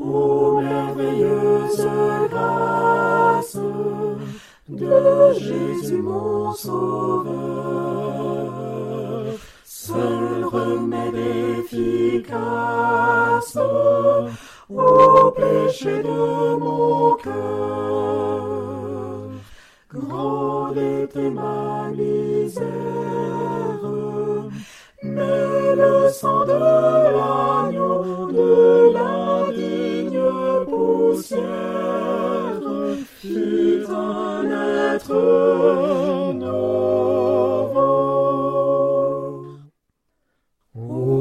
Ô merveilleuse grâce de Jésus mon Sauveur, seul remède efficace au péché de mon cœur. Grande était ma misère, mais le sang de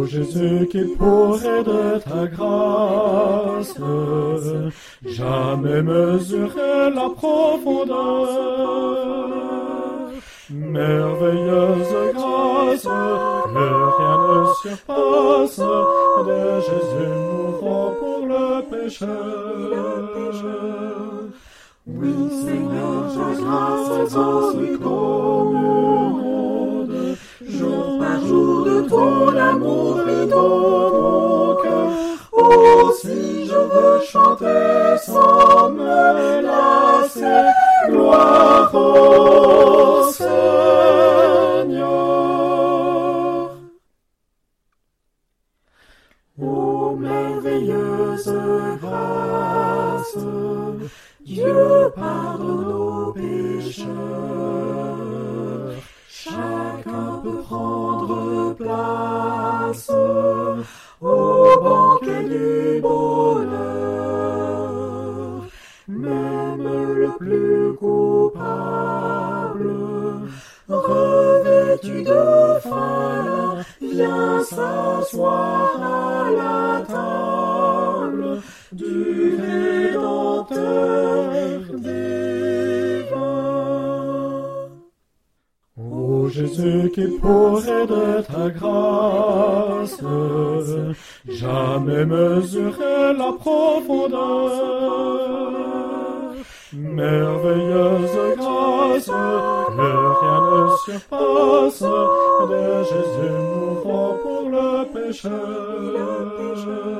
Jésus qui pourrait de ta grâce jamais mesurer la profondeur. Merveilleuse grâce que rien ne surpasse de Jésus mourant pour le pécheur. Oui, Seigneur, je grâce ainsi comme merveilleuse grâce, Dieu pardonne nos pécheurs. Chacun peut prendre place au banquet du bonheur. Même le plus coupable, revêtu de faim, vient s'asseoir à la du Rédempteur. Ô Jésus qui pourrait de ta grâce jamais mesurer la profondeur. Merveilleuse grâce que rien ne surpasse de Jésus mourant pour le pécheur.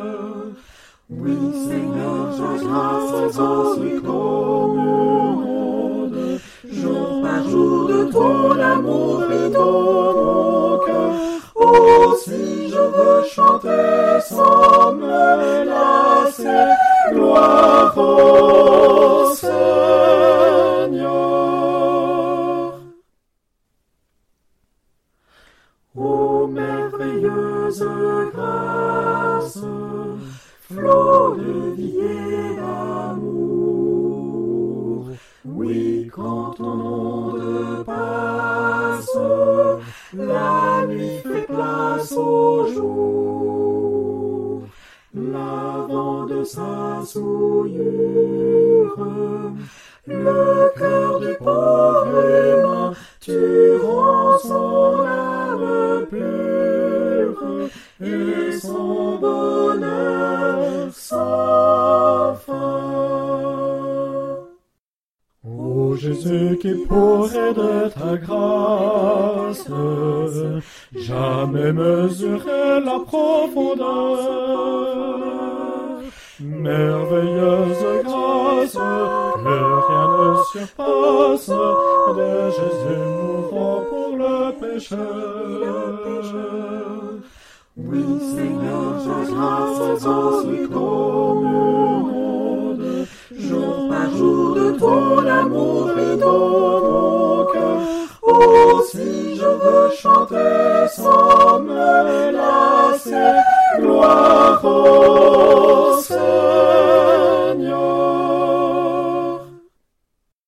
Oui, Seigneur, je grâce ainsi comme monde, jour par jour de ton amour et dans mon cœur. Aussi je veux chanter sans me lasser, gloire au Seigneur. Ô merveilleuse grâce, passe, la nuit fait place au jour. Lavant de sa souillure, le cœur du pauvre humain, tu rends son âme pure Jésus qui pourrait de ta grâce jamais mesurer la profondeur. Merveilleuse grâce que rien ne surpasse de Jésus mourant pour le pécheur. Oui, Seigneur, je grâce ainsi comme monde, jour par jour de ton amour